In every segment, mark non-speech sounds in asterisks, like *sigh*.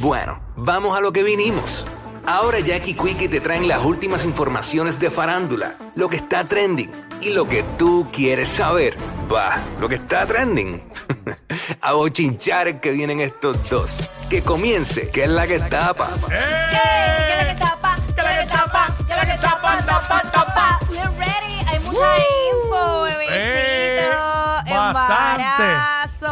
Bueno, vamos a lo que vinimos. Ahora Jackie Quickie te traen las últimas informaciones de farándula, lo que está trending y lo que tú quieres saber. Va, lo que está trending. *laughs* a bochinchar que vienen estos dos. Que comience, que es la que tapa. ¿Qué? ¿Qué es la que tapa? ¿Qué es la que tapa? ¿Qué es la que tapa? Tapa, tapa. We're ready. Hay mucha info, bebecito. Eh. Embarazo,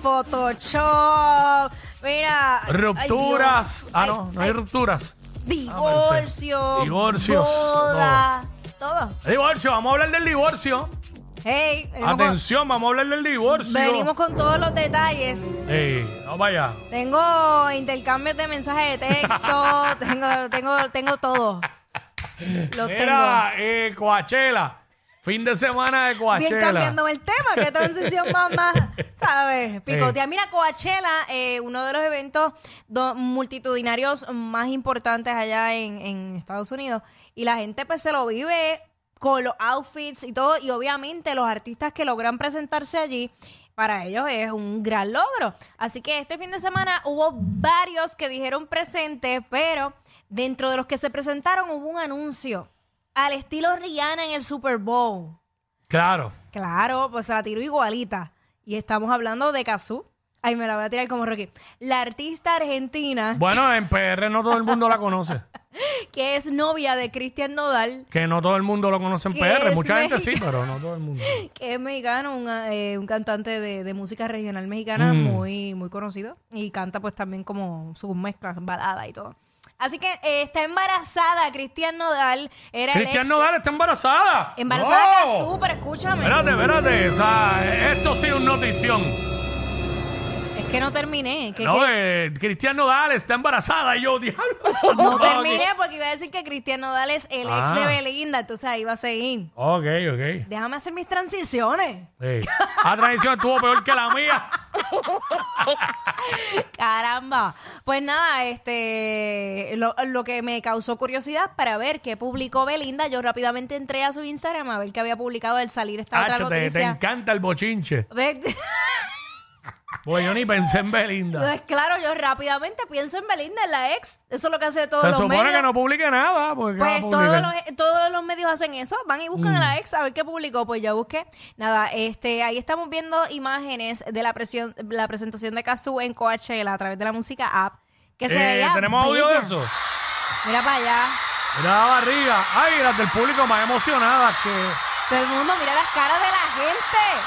Photoshop. Mira. ay, Rupturas. Dios. ah, Ay, no, no hay ay, rupturas. Divorcio. Divorcios, Boda. Todo. Divorcio, vamos a hablar del divorcio. Hey, venimos con- Atención, vamos a hablar del divorcio. venimos con todos los detalles. Ey, vamos allá. Tengo intercambios de mensajes de texto, *laughs* tengo, tengo, tengo todo. Los Mira, eh, Coachella. Fin de semana de tengo. Bien Coachella. cambiando el tema, qué transición más, más, *laughs* ¿sabes? Picotea. Mira, Coachella, eh, uno de los eventos multitudinarios más importantes allá en, en Estados Unidos. Y la gente pues se lo vive con los outfits y todo. Y obviamente los artistas que logran presentarse allí, para ellos es un gran logro. Así que este fin de semana hubo varios que dijeron presente, pero dentro de los que se presentaron hubo un anuncio al estilo Rihanna en el Super Bowl. Claro. Claro, pues se la tiró igualita. Y estamos hablando de Kazú. Ay, me la voy a tirar como Rocky. La artista argentina Bueno, en PR no todo el mundo la conoce. *laughs* que es novia de Cristian Nodal, Que no todo el mundo lo conoce en Que PR. Mucha gente sí, *laughs* pero no todo el mundo. que es mexicano, un, eh, un cantante de, de música regional mexicana Mm. muy, muy conocido. Y canta pues también como sus mezclas, balada y todo. Así que eh, está embarazada Cristian Nodal. Era el Cristian ex- Nodal está embarazada. Embarazada ¡Oh! Kazú, pero escúchame. Espérate, espérate. O sea, esto sí es una notición. Que no terminé. que- No, eh, Cristian Nodal está embarazada. Y yo, diablo. *laughs* No terminé porque iba a decir que Cristian Nodal es el ex Ah. de Belinda, entonces ahí va a seguir. Ok, ok. Déjame hacer mis transiciones. Sí. La transición estuvo peor que la mía. *laughs* Caramba. Pues nada, este lo, lo que me causó curiosidad para ver qué publicó Belinda, yo rápidamente entré a su Instagram a ver qué había publicado al salir esta otra Tacho, te, te noticia. encanta el bochinche. Ve- *laughs* Pues yo ni pensé en Belinda. Pues claro, yo rápidamente pienso en Belinda, en la ex. Eso es lo que hace todos Se los supone medios. que no publique nada. Porque ¿qué va a Pues todos publicar? los, todos los medios hacen eso, van y buscan a Mm. la ex a ver qué publicó, pues yo busqué. Nada, este, ahí estamos viendo imágenes de la, presión, la presentación de Kazoo en Coachella a través de la música app, que se Eh, veía ¿Tenemos audio de bella. eso? Mira para allá. Mira la barriga. Ay, las del público más emocionadas que... Todo el mundo, mira las caras de la gente.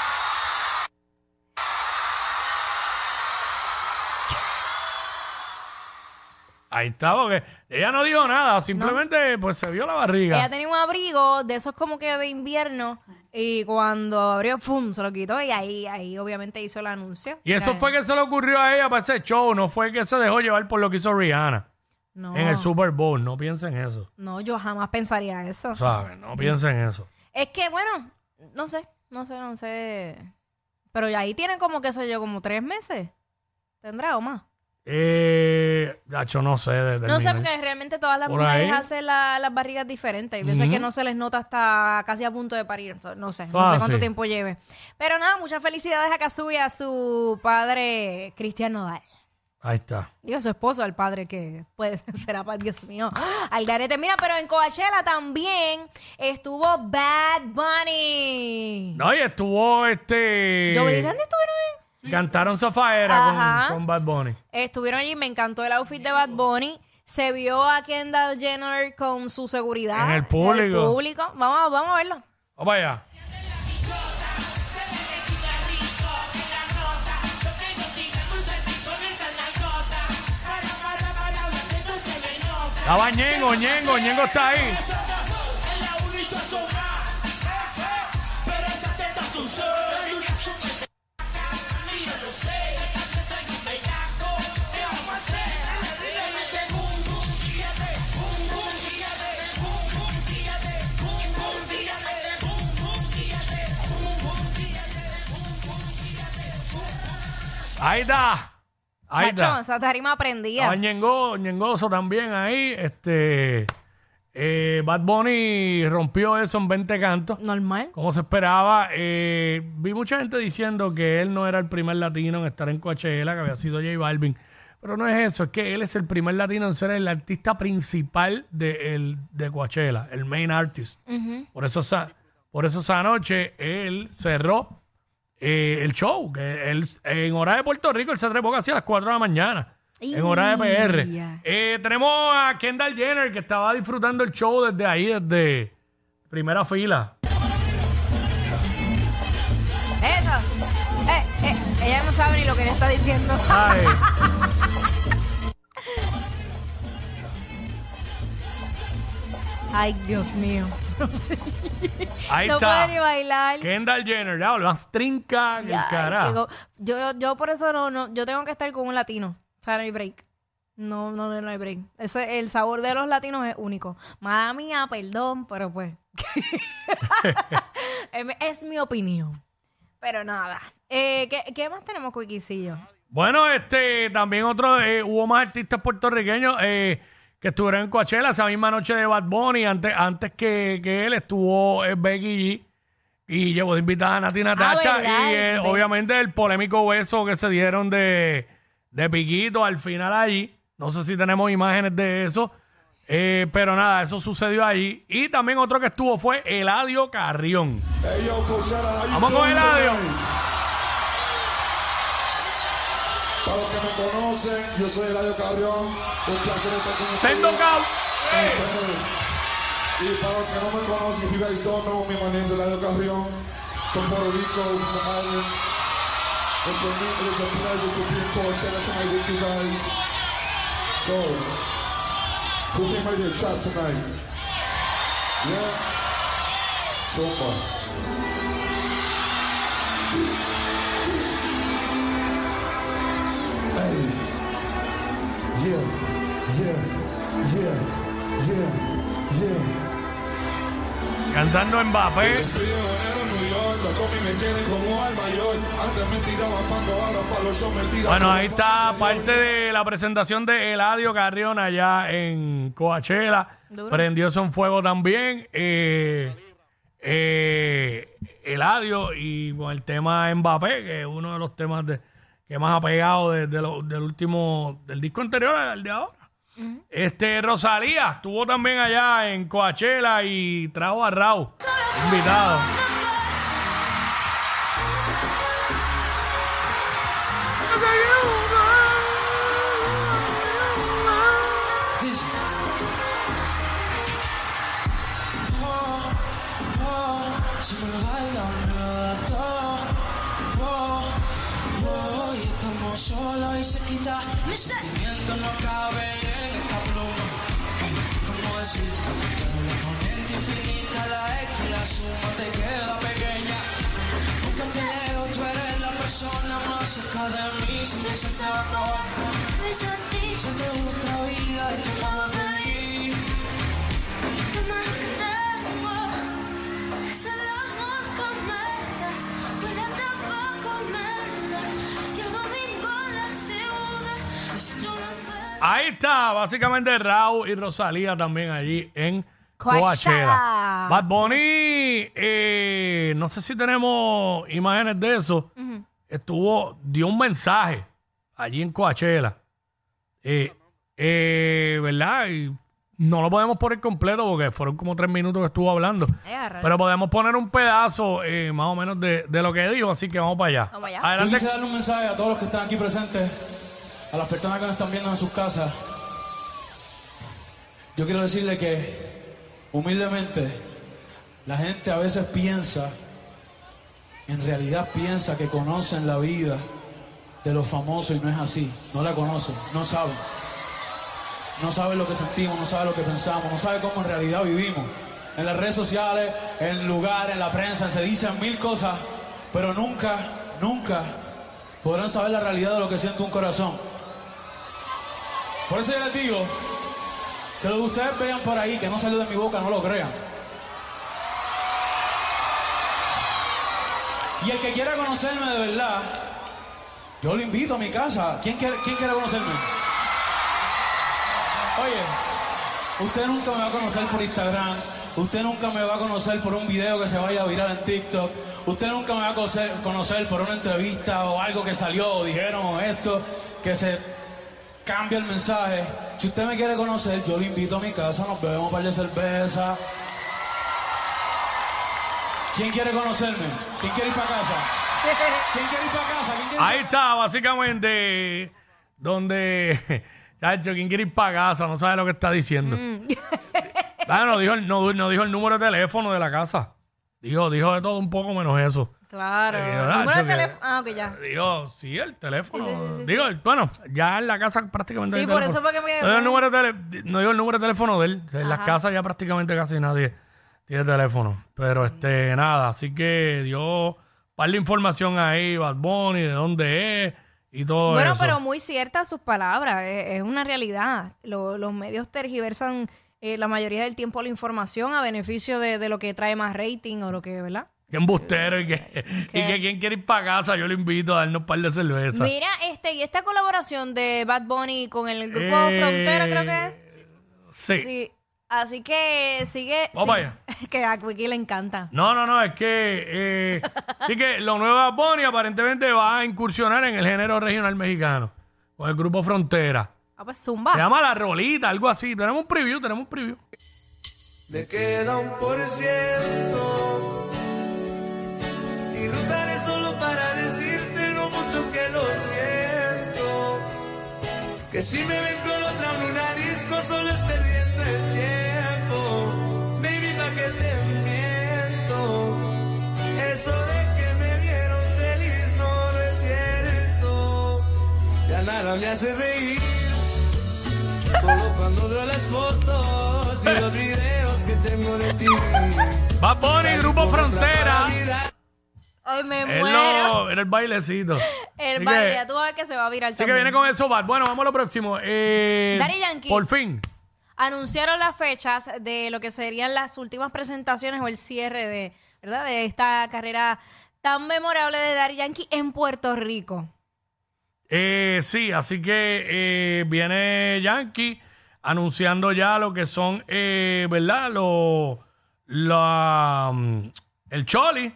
Ahí está, porque ella no dijo nada. Simplemente, pues, se vio la barriga. Ella tenía un abrigo de esos como que de invierno y cuando abrió, ¡fum! se lo quitó y ahí, ahí obviamente hizo el anuncio. Y eso fue que se le ocurrió a ella para ese show. No fue que se dejó llevar por lo que hizo Rihanna no, en el Super Bowl. No piensen eso. no, yo jamás pensaría eso. ¿Sabes? No piensen eso. Es que, bueno, no sé, no sé, no sé. Pero ahí tiene como, qué sé yo, como tres meses. ¿Tendrá o más? Eh, Gacho, no sé. desde No sé, porque realmente todas las Por mujeres ahí. hacen la- las barrigas diferentes. Hay veces que no se les nota hasta casi a punto de parir. Entonces, No sé, no Ah, sé cuánto sí. tiempo lleve. Pero nada, muchas felicidades a Kazu y a su padre Cristian Nodal. Ahí está. Digo, a su esposo, al padre que puede *laughs* será para Dios mío. Al garete. Mira, pero en Coachella también estuvo Bad Bunny. No, y estuvo este. Y Randy estuvieron ahí. *laughs* Cantaron Zafaera Ajá. con, con Bad Bunny. Estuvieron allí, me encantó el outfit de Bad Bunny. Se vio a Kendall Jenner con su seguridad. En el público. público. Vamos, vamos a verlo. Vamos allá. Estaba Ñengo, Ñengo, Ñengo está ahí. Ahí está. Ahí Chacho, está. esa tarima prendía. Estaba Ñengo, Ñengoso también ahí. Este, eh, Bad Bunny rompió eso en 20 cantos. Normal. Como se esperaba, eh, vi mucha gente diciendo que él no era el primer latino en estar en Coachella, que había sido J Balvin. Pero no es eso, es que él es el primer latino en ser el artista principal de, el, de Coachella, el main artist. por, eso esa, por eso esa noche él cerró eh, el show. Que él, en hora de Puerto Rico él se trepó casi a las 4 de la mañana. En hora de PR. Eh, tenemos a Kendall Jenner que estaba disfrutando el show desde ahí, desde primera fila. Eso. Eh, eh, ella no sabe ni lo que le está diciendo. Ay. *laughs* Ay, Dios mío. *laughs* Ahí no puede ni bailar. Kendall Jenner, ya, más trinca que el carajo. yo, yo por eso no, no, yo tengo que estar con un latino. O sea, no hay break. No, no, no hay break. Ese, el sabor de los latinos es único. Mala mía, perdón, pero pues. *laughs* es, mi- es mi opinión. Pero nada. Eh, ¿qué, qué más tenemos, Cuiquicillo? Bueno, este, también otro, eh, hubo más artistas puertorriqueños eh, que estuvieron en Coachella esa misma noche de Bad Bunny. Antes, antes que, que él estuvo eh, Becky G. Y llevó de invitada a Nati Natacha. verdad, y eh, el obviamente el polémico beso que se dieron de, de Piquito al final allí. No sé si tenemos imágenes de eso. Eh, pero nada, eso sucedió allí. Y también otro que estuvo fue Eladio Carrión. Hey, yo, Coachella, how you Vamos con Eladio. Para los que me conocen, yo soy Eladio Carrión. Un placer estar con ustedes. Sendo Cau. Y para los que no me conocen, if you guys don't know me, my name is Eladio Carrión. From Puerto Rico, from the island. And for me, it is a pleasure to be in Coachella tonight with you guys. So, who came ready to chat tonight? Yeah? So far. Shows me tiran. Bueno, ahí está parte de la presentación de Eladio Carrión allá en Coachella. Duro. Prendió eso en fuego también. Eh, eh, Eladio y con el tema Mbappé, que es uno de los temas de, que más ha pegado de- de lo- del último, del disco anterior al de ahora. Este Rosalía estuvo también allá en Coachella y trajo a Raúl invitado. Si me baila, me lo da todo. Y estamos solos y se quita. Mi sentimiento no pluma. Que la exponente infinita, la X y la suma te queda pequeña. Nunca te leo, tú eres la persona más cerca de mí. Si me se va a acabar. Se te otra vida y te pedí. Ahí está, básicamente Raúl y Rosalía también allí en Coachella. Coachella. Bad Bunny, eh, no sé si tenemos imágenes de eso. Estuvo, dio un mensaje allí en Coachella. Eh, eh, ¿Verdad? Y no lo podemos poner completo porque fueron como tres minutos que estuvo hablando. Eh, arre. Pero podemos poner un pedazo eh, más o menos de, de lo que dijo, así que vamos para allá. Vamos allá. Yo Adelante. quise darle un mensaje a todos los que están aquí presentes, a las personas que nos están viendo en sus casas. Yo quiero decirle que, humildemente, la gente a veces piensa, en realidad piensa que conocen la vida de los famosos y no es así. No la conocen, no saben. No saben lo que sentimos, no saben lo que pensamos, no saben cómo en realidad vivimos. En las redes sociales, en el lugar, en la prensa, se dicen mil cosas, pero nunca, nunca podrán saber la realidad de lo que siente un corazón. Por eso yo les digo que lo que ustedes vean por ahí, que no salió de mi boca, no lo crean. Y el que quiera conocerme de verdad, yo lo invito a mi casa. ¿Quién quiere, quién quiere conocerme? Oye, usted nunca me va a conocer por Instagram. Usted nunca me va a conocer por un video que se vaya a virar en TikTok. Usted nunca me va a conocer, conocer por una entrevista o algo que salió o dijeron o esto, que se cambia el mensaje. Si usted me quiere conocer, yo lo invito a mi casa, nos bebemos un par de cerveza. ¿Quién quiere conocerme? ¿Quién quiere ir para casa? ¿Quién quiere ir para casa? ¿Quién quiere ir Ahí está, básicamente, donde. *laughs* Chacho, ¿quién quiere ir para casa? No sabe lo que está diciendo. *laughs* Ah, no, dijo, el- no, no dijo el número de teléfono de la casa. Dijo, dijo de todo un poco menos eso. Claro. Eh, Número de Nacho, que- teléfono. Ah, ok, ya. Digo, sí, el teléfono. Sí, sí, sí, sí, digo, el- bueno, ya en la casa prácticamente. Sí, hay por teléfono. eso fue que me- No digo el número de, tele- no digo el número de teléfono de él. O sea, en las casas ya prácticamente casi nadie tiene teléfono. Pero este, nada, así que dio un par de información ahí, Bad Bunny, de dónde es y todo Bueno, eso. pero muy ciertas sus palabras, es, es una realidad. Lo- los medios tergiversan eh, la mayoría del tiempo la información a beneficio de, de lo que trae más rating o lo que, ¿verdad? Qué embustero y que, y que quien quiere ir para casa, yo le invito a darnos un par de cervezas. Mira, este, y esta colaboración de Bad Bunny con el grupo Eh, Frontera, creo que es. Sí. Sí. Así que sigue. Vamos sí, allá. *laughs* que a Quickie le encanta. No, no, no, es que eh, sí que lo nuevo de Bad Bunny aparentemente va a incursionar en el género regional mexicano con el grupo Frontera. Ah, pues zumba. Se llama La Rolita, algo así. Tenemos un preview, tenemos un preview. Me queda un por ciento y lo usaré solo para decirte lo mucho que lo siento. Que si me ven con otra en una disco solo es perdiendo el tiempo. Baby, pa' que te miento. Eso de que me vieron feliz no, no es cierto. Ya nada me hace reír. Solo cuando veo las fotos y los videos que tengo de ti. Bad Bunny, Grupo Frontera. Ay, me Es muero. lo- era el bailecito. *laughs* El Así baile, que- ya tú ver que se va a virar Así que también. viene con eso, Bad. Bueno, vamos a lo próximo. Eh, Daddy Yankee. Por fin. anunciaron las fechas de lo que serían las últimas presentaciones o el cierre de, ¿verdad? de esta carrera tan memorable de Daddy Yankee en Puerto Rico. Eh, sí, así que eh, viene Yankee anunciando ya lo que son, eh, ¿verdad? Lo, la, mm, el Choli,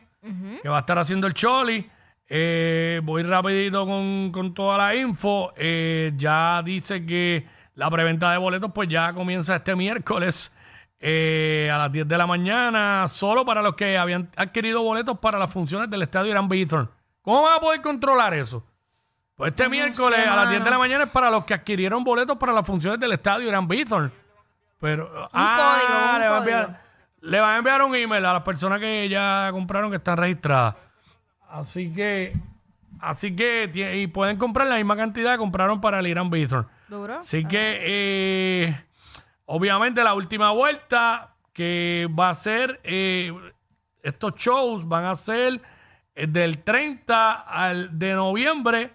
que va a estar haciendo el Choli. Eh, voy rapidito con, con toda la info. Eh, ya dice que la preventa de boletos pues ya comienza este miércoles eh, a las 10 de la mañana, solo para los que habían adquirido boletos para las funciones del estadio Irán Bithorn. ¿Cómo van a poder controlar eso? Pues este miércoles sé, a las 10 de la mañana es para los que adquirieron boletos para las funciones del estadio Irán Bithorn. Pero, código, un ah, le, van a enviar, código. Le van a enviar un email a las personas que ya compraron que están registradas. Así que, así que, tie- y pueden comprar la misma cantidad que compraron para el Irán Bithorn. ¿Duro? Así que, eh, obviamente, la última vuelta que va a ser, eh, estos shows van a ser eh, del 30 al, de noviembre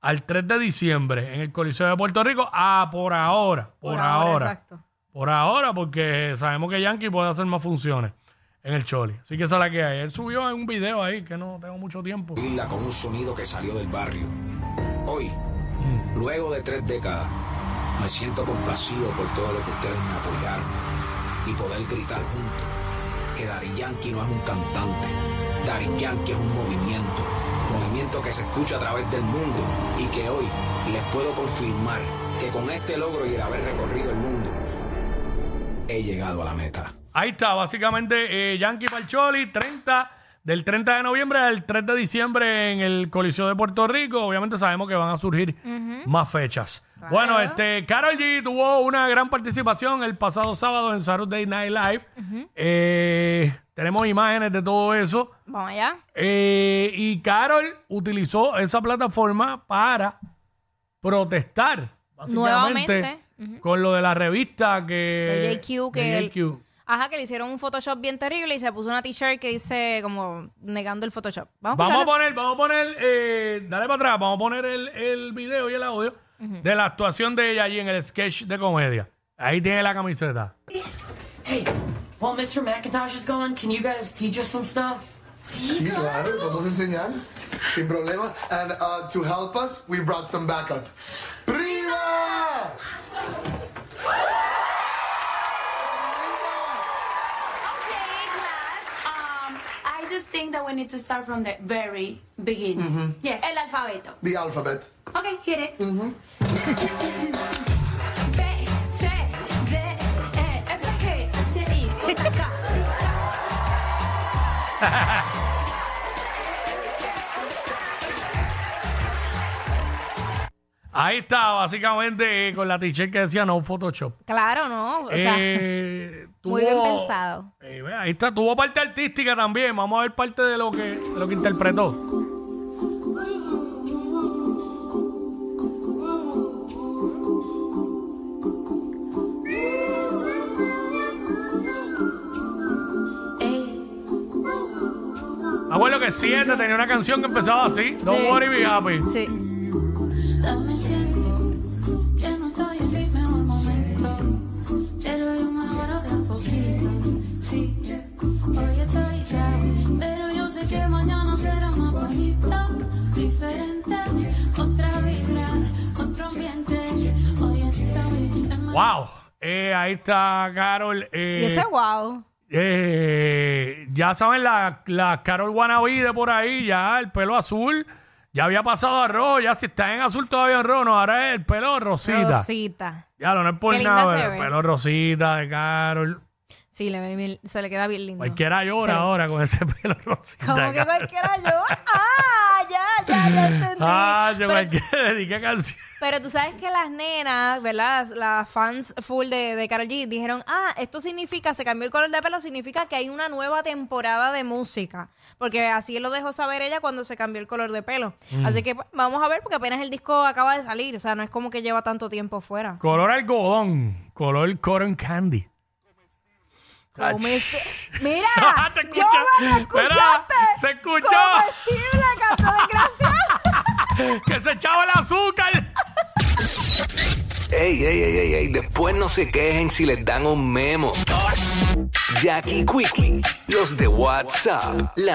al 3 de diciembre en el Coliseo de Puerto Rico. Ah, por ahora, por, ahora. Exacto. Por ahora, porque sabemos que Yankee puede hacer más funciones en el Choli. Así que esa es la que hay. Él subió un video ahí que no tengo mucho tiempo. Con un sonido que salió del barrio. Hoy, luego de tres décadas, me siento complacido por todo lo que ustedes me apoyaron y poder gritar juntos que Dari Yankee no es un cantante, Dari Yankee es un movimiento, movimiento que se escucha a través del mundo y que hoy les puedo confirmar que con este logro y el haber recorrido el mundo, he llegado a la meta. Ahí está, básicamente eh, Yankee para el Choli, 30 del 30 de noviembre al 3 de diciembre en el Coliseo de Puerto Rico. Obviamente sabemos que van a surgir más fechas. Bueno, este, Carol G tuvo una gran participación el pasado sábado en Saturday Night Live. Eh, tenemos imágenes de todo eso. Vamos allá. Eh, y Carol utilizó esa plataforma para protestar, básicamente, Nuevamente. Con lo de la revista que... De JQ, que de el- JQ. Ajá, que le hicieron un Photoshop bien terrible y se puso una t-shirt que dice como negando el Photoshop. Vamos, a Vamos a escucharlo? poner, vamos a poner, eh, dale para atrás, vamos a poner el, el video y el audio de la actuación de ella allí en el sketch de comedia. Ahí tiene la camiseta. Hey, while Mr. McIntosh is gone, can you guys teach us some stuff? Sí, claro, vamos a enseñar. Sin problema. And uh, to help us, we brought some backup. ¡Prima! I just think that we need to start from the very beginning. Yes, el alfabeto. The alphabet. Okay, hit it. B, C, D, E, F, G, H, I, J, K. *laughs* Ahí está, básicamente, con la t-shirt que decía no Photoshop. Claro, ¿no? O sea, Eh, muy bien pensado. Eh, ahí está, tuvo parte artística también. Vamos a ver parte de lo que, de lo que interpretó. Acuerdo que 7 tenía una canción que empezaba así. Don't Sí. worry, be happy. sí. Wow. Eh, ahí está Carol. eh, Y ese wow. Eh, ya saben, la, la Carol Wannabe de por ahí, ya el pelo azul, ya había pasado a rojo, ya si está en azul todavía en rojo, no, ahora es el pelo rosita. Rosita. Ya no, no es por Qué linda nada, se pero ve. el pelo rosita de Carol. Sí, le ve bien- se le queda bien lindo. Cualquiera llora Sí. ahora con ese pelo rosita. Como que cualquiera yo. Ah, ya, ya, ya *laughs* entendí. Ah, yo pero, cualquiera dediqué canción. pero tú sabes que las nenas, ¿verdad? Las, las fans full de, de Karol G dijeron, ah, esto significa, se cambió el color de pelo, significa que hay una nueva temporada de música. Porque así lo dejó saber ella cuando se cambió el color de pelo. Mm. Así que pues, vamos a ver, porque apenas el disco acaba de salir. O sea, no es como que lleva tanto tiempo fuera. Color algodón, color cotton candy. Comeste- *laughs* Mira, Te yo escucha- ¿me Mira, se escuchó. Comestible, canto desgraciado. *laughs* que se echaba el azúcar. Ey, ey, ey, ey, ey, después no se quejen si les dan un memo. Jackie Quickie, los de WhatsApp, la